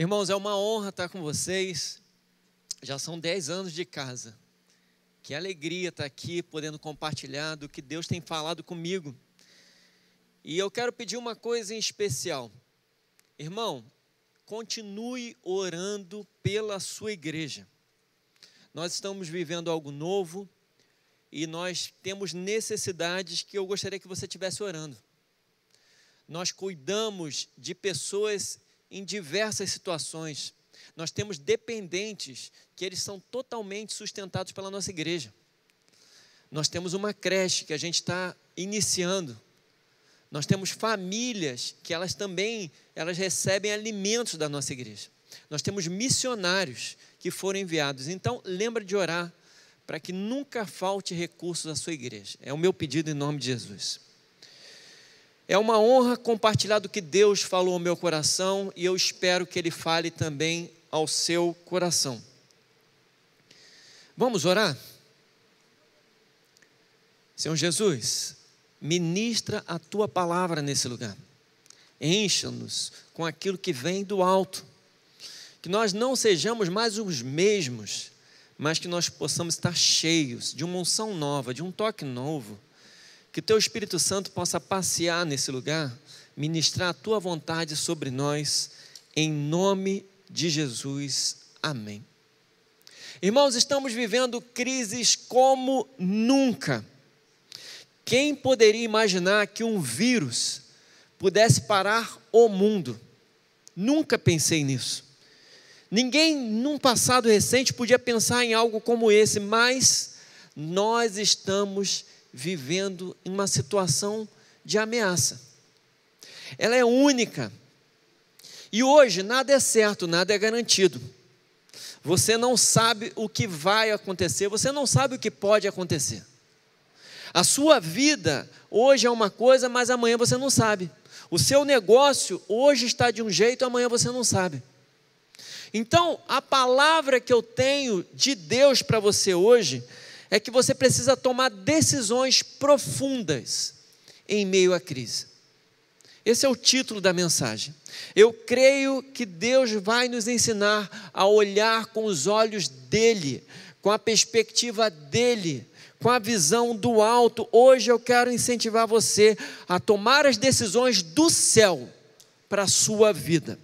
Irmãos, é uma honra estar com vocês. Já são 10 anos de casa. Que alegria estar aqui podendo compartilhar do que Deus tem falado comigo. E eu quero pedir uma coisa em especial. Irmão, continue orando pela sua igreja. Nós estamos vivendo algo novo e nós temos necessidades que eu gostaria que você estivesse orando. Nós cuidamos de pessoas em diversas situações. Nós temos dependentes que eles são totalmente sustentados pela nossa igreja. Nós temos uma creche que a gente está iniciando. Nós temos famílias que elas também elas recebem alimentos da nossa igreja. Nós temos missionários que foram enviados. Então, lembra de orar para que nunca falte recursos à sua igreja. É o meu pedido em nome de Jesus. É uma honra compartilhar do que Deus falou ao meu coração e eu espero que Ele fale também ao seu coração. Vamos orar? Senhor Jesus, ministra a tua palavra nesse lugar. Encha-nos com aquilo que vem do alto. Que nós não sejamos mais os mesmos, mas que nós possamos estar cheios de uma unção nova, de um toque novo que teu Espírito Santo possa passear nesse lugar, ministrar a tua vontade sobre nós, em nome de Jesus. Amém. Irmãos, estamos vivendo crises como nunca. Quem poderia imaginar que um vírus pudesse parar o mundo? Nunca pensei nisso. Ninguém, num passado recente, podia pensar em algo como esse, mas nós estamos vivendo em uma situação de ameaça. Ela é única. E hoje nada é certo, nada é garantido. Você não sabe o que vai acontecer, você não sabe o que pode acontecer. A sua vida hoje é uma coisa, mas amanhã você não sabe. O seu negócio hoje está de um jeito, amanhã você não sabe. Então, a palavra que eu tenho de Deus para você hoje é que você precisa tomar decisões profundas em meio à crise. Esse é o título da mensagem. Eu creio que Deus vai nos ensinar a olhar com os olhos dele, com a perspectiva dele, com a visão do alto. Hoje eu quero incentivar você a tomar as decisões do céu para a sua vida.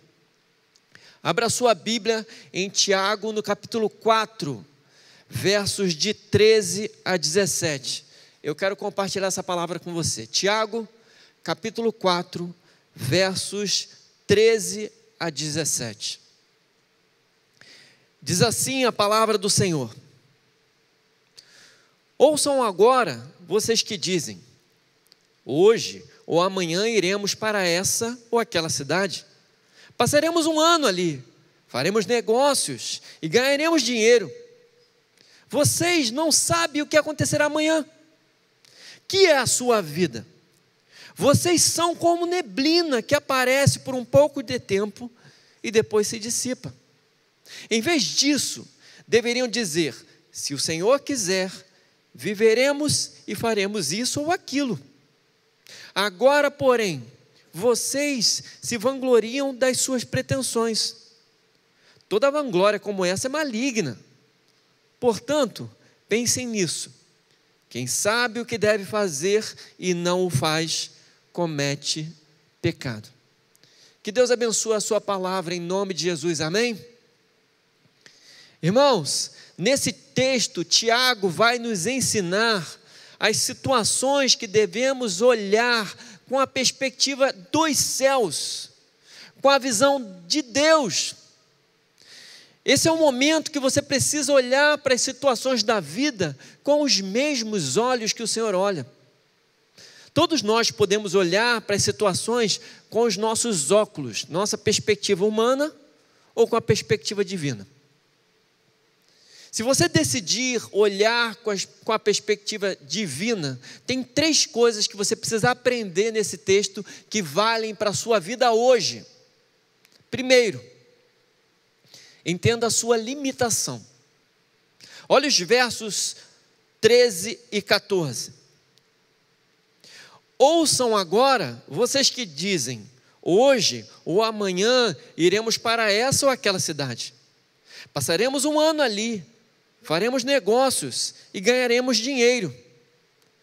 Abra sua Bíblia em Tiago, no capítulo 4 versos de 13 a 17. Eu quero compartilhar essa palavra com você. Tiago, capítulo 4, versos 13 a 17. Diz assim a palavra do Senhor: Ouçam agora vocês que dizem: Hoje ou amanhã iremos para essa ou aquela cidade. Passaremos um ano ali, faremos negócios e ganharemos dinheiro. Vocês não sabem o que acontecerá amanhã. Que é a sua vida? Vocês são como neblina que aparece por um pouco de tempo e depois se dissipa. Em vez disso, deveriam dizer: se o Senhor quiser, viveremos e faremos isso ou aquilo. Agora, porém, vocês se vangloriam das suas pretensões. Toda vanglória como essa é maligna. Portanto, pensem nisso. Quem sabe o que deve fazer e não o faz, comete pecado. Que Deus abençoe a sua palavra em nome de Jesus, amém? Irmãos, nesse texto, Tiago vai nos ensinar as situações que devemos olhar com a perspectiva dos céus, com a visão de Deus. Esse é o momento que você precisa olhar para as situações da vida com os mesmos olhos que o Senhor olha. Todos nós podemos olhar para as situações com os nossos óculos, nossa perspectiva humana ou com a perspectiva divina. Se você decidir olhar com, as, com, a perspectiva divina, tem três coisas que você precisa aprender nesse texto que valem para a sua vida hoje. Primeiro, Entenda a sua limitação. Olha os versos 13 e 14. Ouçam agora, vocês que dizem: hoje ou amanhã iremos para essa ou aquela cidade. Passaremos um ano ali, faremos negócios e ganharemos dinheiro.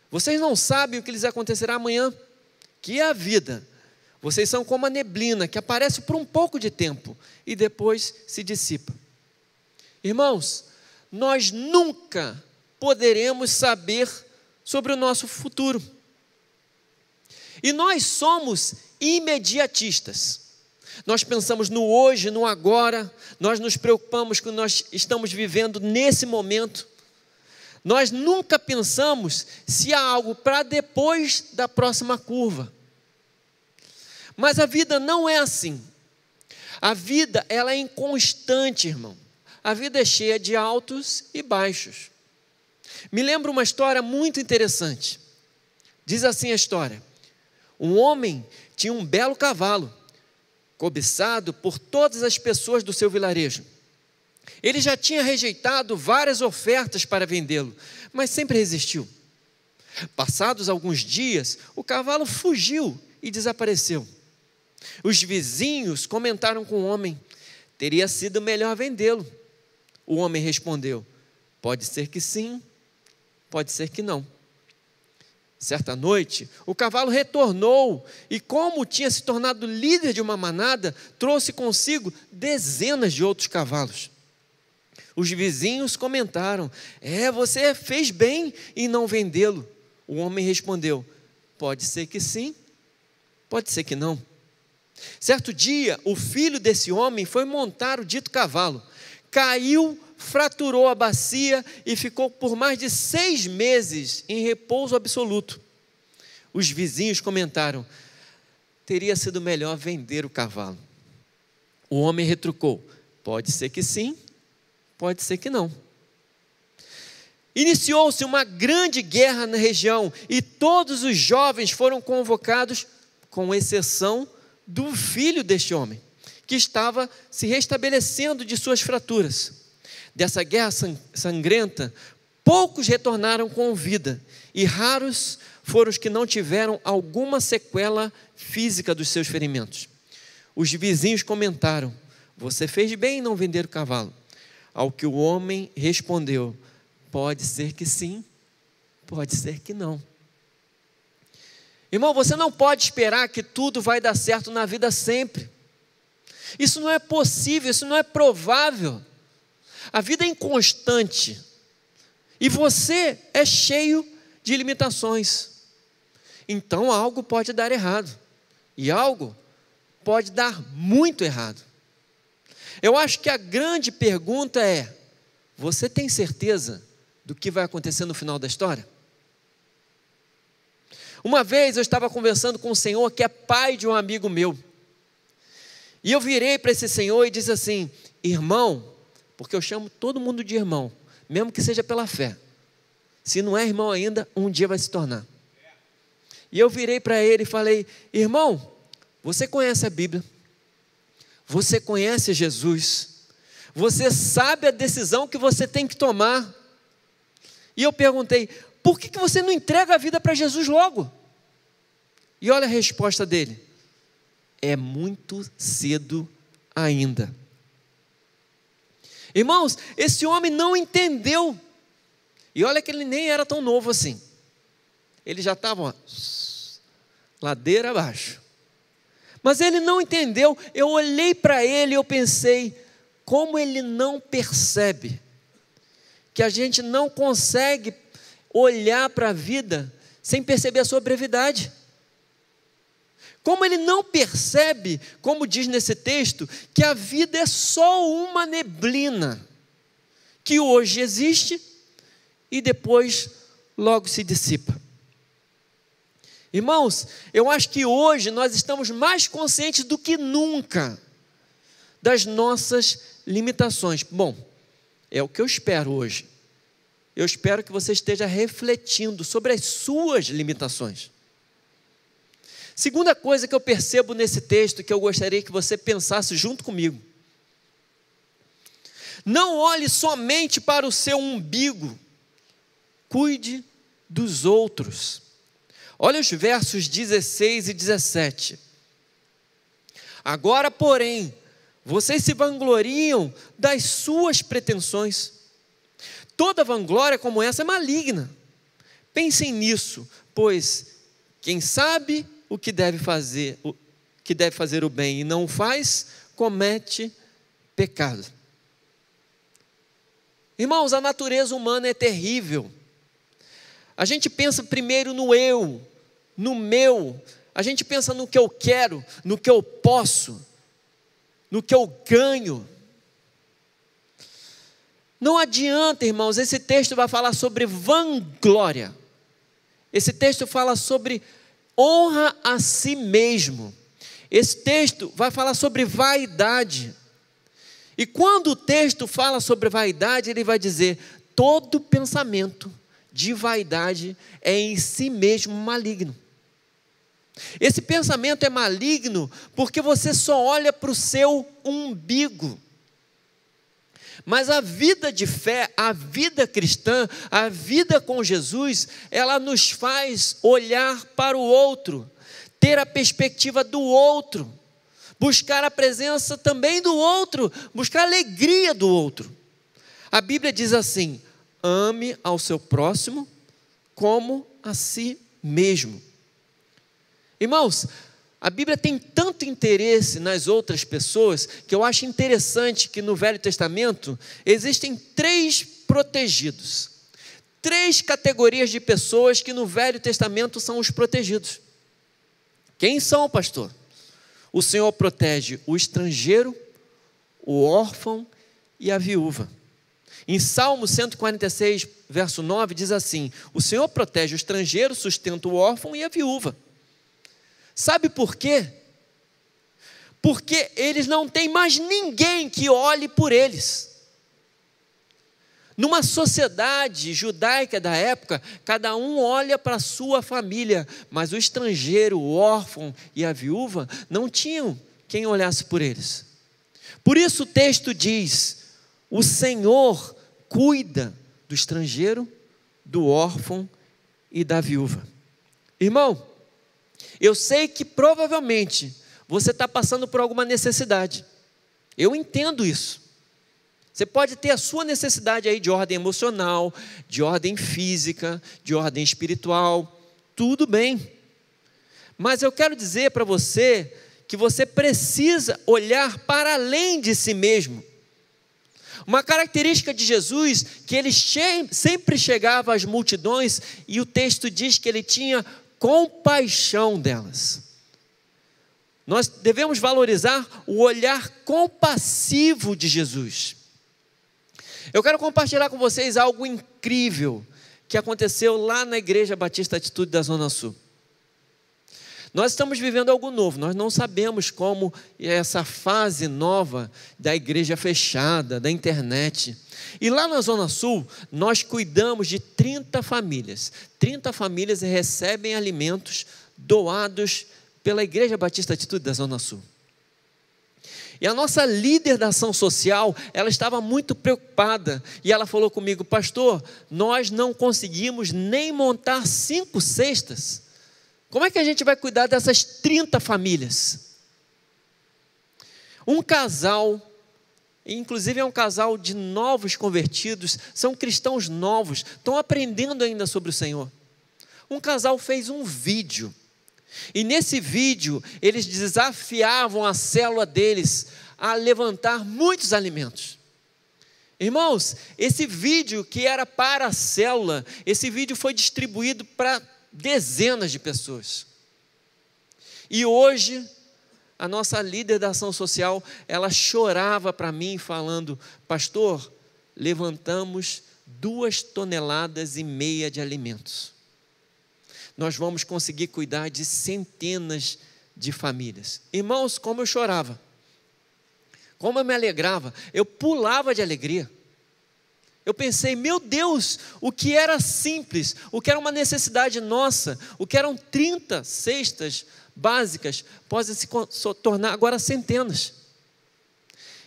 Vocês não sabem o que lhes acontecerá amanhã, que é a vida. Vocês são como a neblina que aparece por um pouco de tempo e depois se dissipa. Irmãos, nós nunca poderemos saber sobre o nosso futuro. E nós somos imediatistas. Nós pensamos no hoje, no agora, nós nos preocupamos com o que nós estamos vivendo nesse momento. Nós nunca pensamos se há algo para depois da próxima curva. Mas a vida não é assim. A vida, ela é inconstante, irmão. A vida é cheia de altos e baixos. Me lembra uma história muito interessante. Diz assim a história: Um homem tinha um belo cavalo, cobiçado por todas as pessoas do seu vilarejo. Ele já tinha rejeitado várias ofertas para vendê-lo, mas sempre resistiu. Passados alguns dias, o cavalo fugiu e desapareceu. Os vizinhos comentaram com o homem: teria sido melhor vendê-lo. O homem respondeu: pode ser que sim, pode ser que não. Certa noite, o cavalo retornou e, como tinha se tornado líder de uma manada, trouxe consigo dezenas de outros cavalos. Os vizinhos comentaram: É, você fez bem em não vendê-lo. O homem respondeu: Pode ser que sim, pode ser que não. Certo dia, o filho desse homem foi montar o dito cavalo, caiu, fraturou a bacia e ficou por mais de seis meses em repouso absoluto. Os vizinhos comentaram: teria sido melhor vender o cavalo. O homem retrucou: pode ser que sim, pode ser que não. Iniciou-se uma grande guerra na região e todos os jovens foram convocados, com exceção do filho deste homem, que estava se restabelecendo de suas fraturas. Dessa guerra sangrenta, poucos retornaram com vida, e raros foram os que não tiveram alguma sequela física dos seus ferimentos. Os vizinhos comentaram: Você fez bem em não vender o cavalo. Ao que o homem respondeu: Pode ser que sim, pode ser que não. Irmão, você não pode esperar que tudo vai dar certo na vida sempre. Isso não é possível, isso não é provável. A vida é inconstante. E você é cheio de limitações. Então algo pode dar errado. E algo pode dar muito errado. Eu acho que a grande pergunta é: você tem certeza do que vai acontecer no final da história? Uma vez eu estava conversando com um senhor que é pai de um amigo meu. E eu virei para esse senhor e disse assim: irmão, porque eu chamo todo mundo de irmão, mesmo que seja pela fé. Se não é irmão ainda, um dia vai se tornar. E eu virei para ele e falei: irmão, você conhece a Bíblia, você conhece Jesus, você sabe a decisão que você tem que tomar. E eu perguntei: por que, que você não entrega a vida para Jesus logo? E olha a resposta dele: é muito cedo ainda. Irmãos, esse homem não entendeu. E olha que ele nem era tão novo assim. Ele já estava ladeira abaixo. Mas ele não entendeu. Eu olhei para ele e eu pensei, como ele não percebe que a gente não consegue olhar para a vida sem perceber a sua brevidade. Como ele não percebe, como diz nesse texto, que a vida é só uma neblina, que hoje existe e depois logo se dissipa. Irmãos, eu acho que hoje nós estamos mais conscientes do que nunca das nossas limitações. Bom, é o que eu espero hoje. Eu espero que você esteja refletindo sobre as suas limitações. Segunda coisa que eu percebo nesse texto que eu gostaria que você pensasse junto comigo. Não olhe somente para o seu umbigo, cuide dos outros. Olha os versos 16 e 17. Agora, porém, vocês se vangloriam das suas pretensões. Toda vanglória como essa é maligna. Pensem nisso, pois quem sabe o que deve fazer, o que deve fazer o bem e não faz, comete pecado. Irmãos, a natureza humana é terrível. A gente pensa primeiro no eu, no meu, a gente pensa no que eu quero, no que eu posso, no que eu ganho. Não adianta, irmãos, esse texto vai falar sobre vanglória. Esse texto fala sobre honra a si mesmo. Esse texto vai falar sobre vaidade. E quando o texto fala sobre vaidade, ele vai dizer: todo pensamento de vaidade é em si mesmo maligno. Esse pensamento é maligno porque você só olha para o seu umbigo. Mas a vida de fé, a vida cristã, a vida com Jesus, ela nos faz olhar para o outro, ter a perspectiva do outro, buscar a presença também do outro, buscar a alegria do outro. A Bíblia diz assim: ame ao seu próximo como a si mesmo. Irmãos, a Bíblia tem tanto interesse nas outras pessoas que eu acho interessante que no Velho Testamento existem três protegidos. Três categorias de pessoas que no Velho Testamento são os protegidos. Quem são, pastor? O Senhor protege o estrangeiro, o órfão e a viúva. Em Salmo 146, verso 9, diz assim: O Senhor protege o estrangeiro, sustenta o órfão e a viúva. Sabe por quê? Porque eles não têm mais ninguém que olhe por eles. Numa sociedade judaica da época, cada um olha para a sua família, mas o estrangeiro, o órfão e a viúva não tinham quem olhasse por eles. Por isso o texto diz: o Senhor cuida do estrangeiro, do órfão e da viúva. Irmão, eu sei que provavelmente você está passando por alguma necessidade. Eu entendo isso. Você pode ter a sua necessidade aí de ordem emocional, de ordem física, de ordem espiritual, tudo bem. Mas eu quero dizer para você que você precisa olhar para além de si mesmo. Uma característica de Jesus que ele sempre chegava às multidões e o texto diz que ele tinha compaixão delas. Nós devemos valorizar o olhar compassivo de Jesus. Eu quero compartilhar com vocês algo incrível que aconteceu lá na Igreja Batista Atitude da Zona Sul. Nós estamos vivendo algo novo, nós não sabemos como essa fase nova da igreja fechada, da internet, e lá na Zona Sul, nós cuidamos de 30 famílias. 30 famílias recebem alimentos doados pela Igreja Batista Atitude da Zona Sul. E a nossa líder da ação social, ela estava muito preocupada. E ela falou comigo, pastor, nós não conseguimos nem montar cinco cestas. Como é que a gente vai cuidar dessas 30 famílias? Um casal Inclusive é um casal de novos convertidos, são cristãos novos, estão aprendendo ainda sobre o Senhor. Um casal fez um vídeo, e nesse vídeo eles desafiavam a célula deles a levantar muitos alimentos. Irmãos, esse vídeo que era para a célula, esse vídeo foi distribuído para dezenas de pessoas. E hoje a nossa líder da ação social, ela chorava para mim falando: "Pastor, levantamos duas toneladas e meia de alimentos. Nós vamos conseguir cuidar de centenas de famílias. Irmãos, como eu chorava, como eu me alegrava, eu pulava de alegria. Eu pensei, meu Deus, o que era simples, o que era uma necessidade nossa, o que eram 30 cestas básicas podem se tornar agora centenas.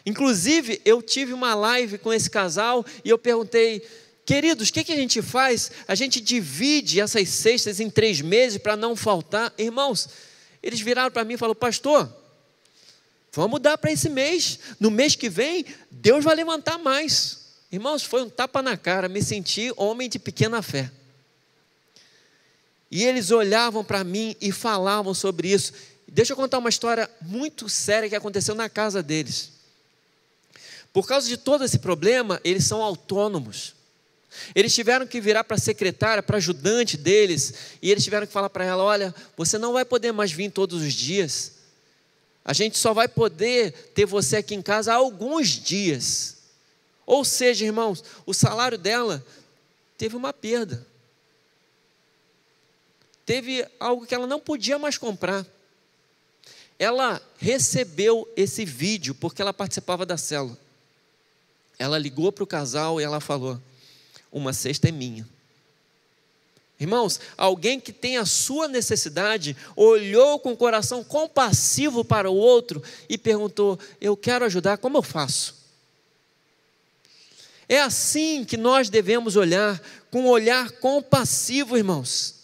Inclusive, eu tive uma live com esse casal e eu perguntei, queridos, o que, que a gente faz? A gente divide essas cestas em três meses para não faltar. Irmãos, eles viraram para mim e falaram, pastor, Vamos dar para esse mês. No mês que vem, Deus vai levantar mais. Irmãos, foi um tapa na cara. Me senti homem de pequena fé. E eles olhavam para mim e falavam sobre isso. Deixa eu contar uma história muito séria que aconteceu na casa deles. Por causa de todo esse problema, eles são autônomos. Eles tiveram que virar para a secretária, para a ajudante deles, e eles tiveram que falar para ela: olha, você não vai poder mais vir todos os dias. A gente só vai poder ter você aqui em casa alguns dias. Ou seja, irmãos, o salário dela teve uma perda. Teve algo que ela não podia mais comprar. Ela recebeu esse vídeo porque ela participava da célula. Ela ligou para o casal e ela falou: Uma cesta é minha. Irmãos, alguém que tem a sua necessidade olhou com o coração compassivo para o outro e perguntou: Eu quero ajudar, como eu faço? É assim que nós devemos olhar, com um olhar compassivo, irmãos.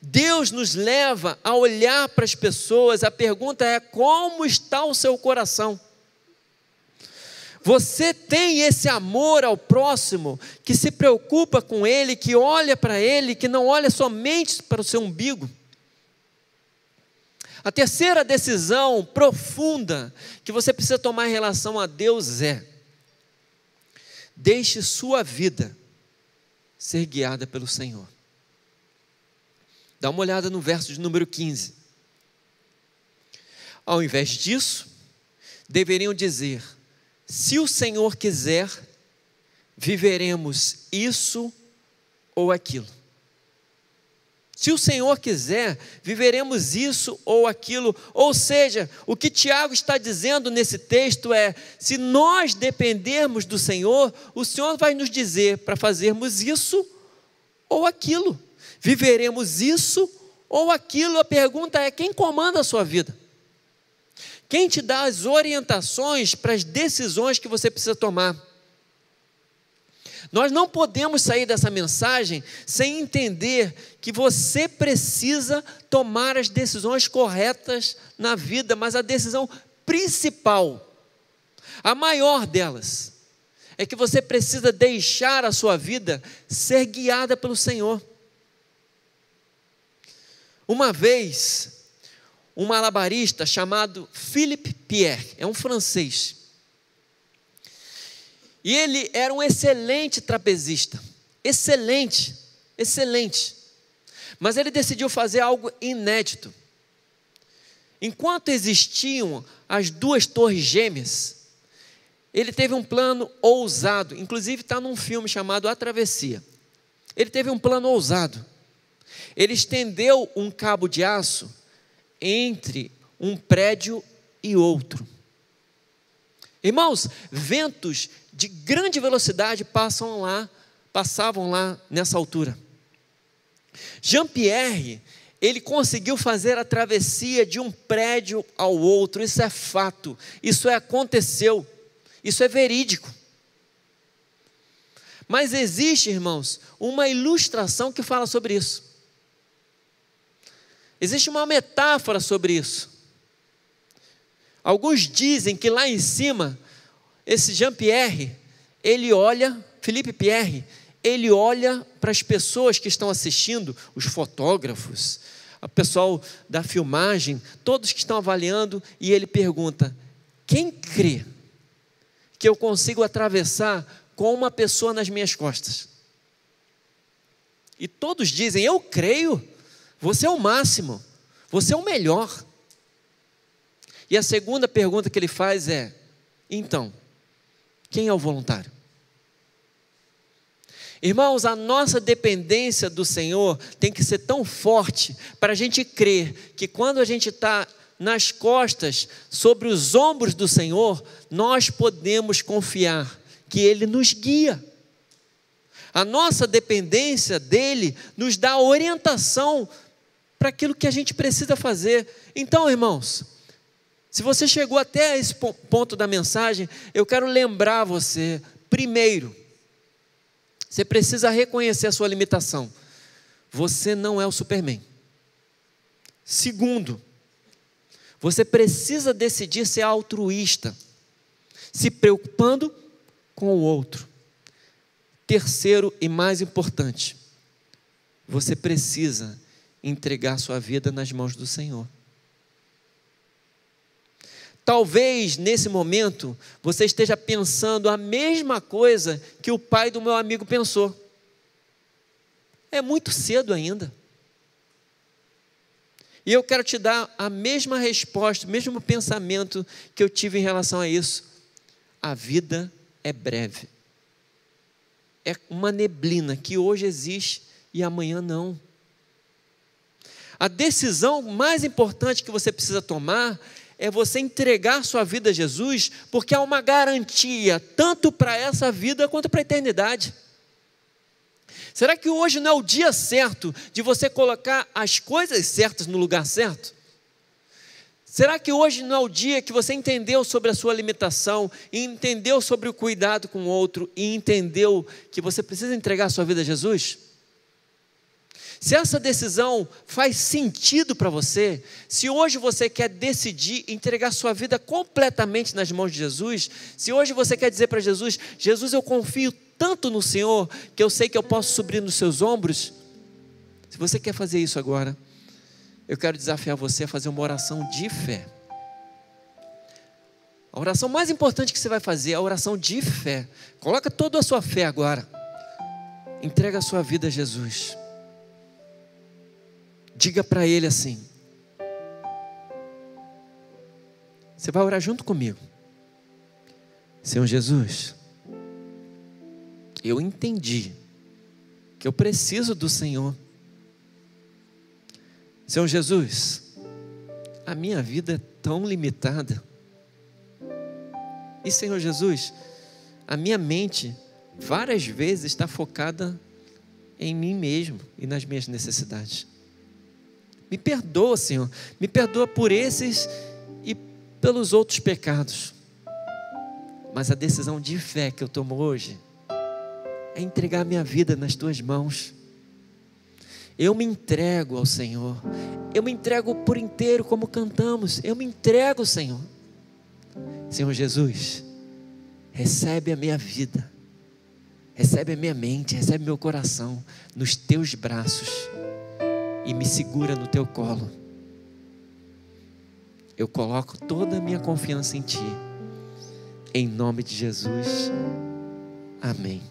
Deus nos leva a olhar para as pessoas, a pergunta é: como está o seu coração? Você tem esse amor ao próximo, que se preocupa com ele, que olha para ele, que não olha somente para o seu umbigo? A terceira decisão profunda que você precisa tomar em relação a Deus é: deixe sua vida ser guiada pelo Senhor. Dá uma olhada no verso de número 15. Ao invés disso, deveriam dizer: se o Senhor quiser, viveremos isso ou aquilo. Se o Senhor quiser, viveremos isso ou aquilo. Ou seja, o que Tiago está dizendo nesse texto é: se nós dependermos do Senhor, o Senhor vai nos dizer para fazermos isso ou aquilo viveremos isso ou aquilo. A pergunta é: quem comanda a sua vida? Quem te dá as orientações para as decisões que você precisa tomar? Nós não podemos sair dessa mensagem sem entender que você precisa tomar as decisões corretas na vida, mas a decisão principal, a maior delas, é que você precisa deixar a sua vida ser guiada pelo Senhor. Uma vez, um malabarista chamado Philippe Pierre, é um francês, e ele era um excelente trapezista, excelente, excelente, mas ele decidiu fazer algo inédito. Enquanto existiam as duas torres gêmeas, ele teve um plano ousado, inclusive está num filme chamado A Travessia. Ele teve um plano ousado. Ele estendeu um cabo de aço entre um prédio e outro. Irmãos, ventos de grande velocidade passam lá, passavam lá nessa altura. Jean-Pierre, ele conseguiu fazer a travessia de um prédio ao outro, isso é fato, isso é, aconteceu, isso é verídico. Mas existe, irmãos, uma ilustração que fala sobre isso. Existe uma metáfora sobre isso. Alguns dizem que lá em cima, esse Jean-Pierre, ele olha, Felipe Pierre, ele olha para as pessoas que estão assistindo, os fotógrafos, o pessoal da filmagem, todos que estão avaliando, e ele pergunta: quem crê que eu consigo atravessar com uma pessoa nas minhas costas? E todos dizem: eu creio. Você é o máximo. Você é o melhor. E a segunda pergunta que ele faz é: então, quem é o voluntário? Irmãos, a nossa dependência do Senhor tem que ser tão forte para a gente crer que quando a gente está nas costas, sobre os ombros do Senhor, nós podemos confiar que Ele nos guia. A nossa dependência dele nos dá orientação para aquilo que a gente precisa fazer. Então, irmãos, se você chegou até esse ponto da mensagem, eu quero lembrar você, primeiro, você precisa reconhecer a sua limitação. Você não é o Superman. Segundo, Você precisa decidir ser altruísta, se preocupando com o outro. Terceiro e mais importante, você precisa entregar sua vida nas mãos do Senhor. Talvez nesse momento você esteja pensando a mesma coisa que o pai do meu amigo pensou. É muito cedo ainda. E eu quero te dar a mesma resposta, o mesmo pensamento que eu tive em relação a isso. A vida é breve. É uma neblina que hoje existe e amanhã não. A decisão mais importante que você precisa tomar é você entregar sua vida a Jesus, porque há uma garantia tanto para essa vida quanto para a eternidade. Será que hoje não é o dia certo de você colocar as coisas certas no lugar certo? Será que hoje não é o dia que você entendeu sobre a sua limitação, entendeu sobre o cuidado com o outro, e entendeu que você precisa entregar sua vida a Jesus? Se essa decisão faz sentido para você, se hoje você quer decidir entregar sua vida completamente nas mãos de Jesus, se hoje você quer dizer para Jesus: Jesus, eu confio tanto no Senhor que eu sei que eu posso subir nos seus ombros. Se você quer fazer isso agora, eu quero desafiar você a fazer uma oração de fé. A oração mais importante que você vai fazer é a oração de fé. Coloca toda a sua fé agora. Entrega a sua vida a Jesus. Diga para Ele assim. Você vai orar junto comigo. Senhor Jesus, eu entendi que eu preciso do Senhor. Senhor Jesus, a minha vida é tão limitada. E Senhor Jesus, a minha mente várias vezes está focada em mim mesmo e nas minhas necessidades. Me perdoa, Senhor, me perdoa por esses e pelos outros pecados. Mas a decisão de fé que eu tomo hoje é entregar minha vida nas tuas mãos. Eu me entrego ao Senhor. Eu me entrego por inteiro, como cantamos. Eu me entrego, Senhor. Senhor Jesus, recebe a minha vida, recebe a minha mente, recebe meu coração nos teus braços e me segura no teu colo. Eu coloco toda a minha confiança em Ti. Em nome de Jesus. Amém.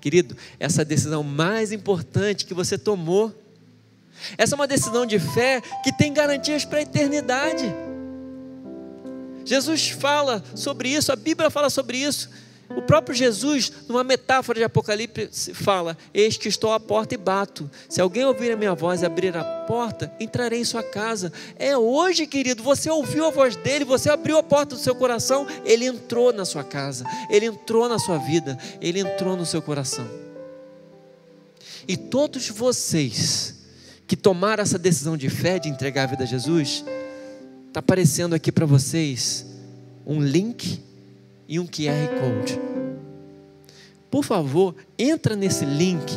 Querido, essa decisão mais importante que você tomou, essa é uma decisão de fé que tem garantias para a eternidade. Jesus fala sobre isso, a Bíblia fala sobre isso. O próprio Jesus, numa metáfora de Apocalipse, fala: Eis que estou à porta e bato. Se alguém ouvir a minha voz e abrir a porta, entrarei em sua casa. É hoje, querido, você ouviu a voz dele, você abriu a porta do seu coração, ele entrou na sua casa, ele entrou na sua vida, ele entrou no seu coração. E todos vocês que tomaram essa decisão de fé de entregar a vida a Jesus, está aparecendo aqui para vocês um link e um QR Code. Por favor, entra nesse link,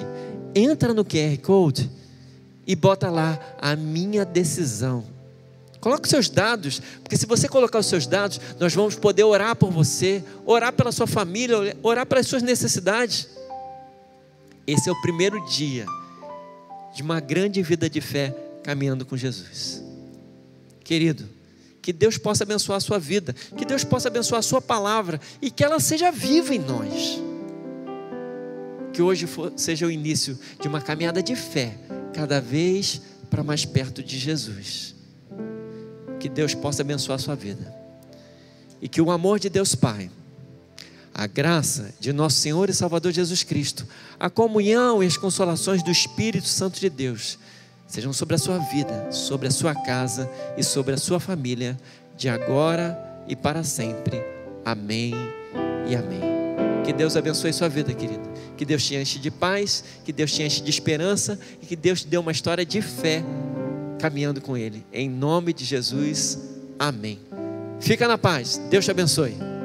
entra no QR Code e bota lá a minha decisão. Coloque os seus dados, porque se você colocar os seus dados, nós vamos poder orar por você, orar pela sua família, orar pelas suas necessidades. Esse é o primeiro dia de uma grande vida de fé caminhando com Jesus. Querido, que Deus possa abençoar a sua vida, que Deus possa abençoar a sua palavra e que ela seja viva em nós. Que hoje for, seja o início de uma caminhada de fé, cada vez para mais perto de Jesus. Que Deus possa abençoar a sua vida. E que o amor de Deus Pai, a graça de nosso Senhor e Salvador Jesus Cristo, a comunhão e as consolações do Espírito Santo de Deus, sejam sobre a sua vida, sobre a sua casa e sobre a sua família, de agora e para sempre. Amém e amém. Que Deus abençoe sua vida, querido. Que Deus te enche de paz, que Deus te enche de esperança e que Deus te dê uma história de fé caminhando com Ele. Em nome de Jesus, amém. Fica na paz. Deus te abençoe.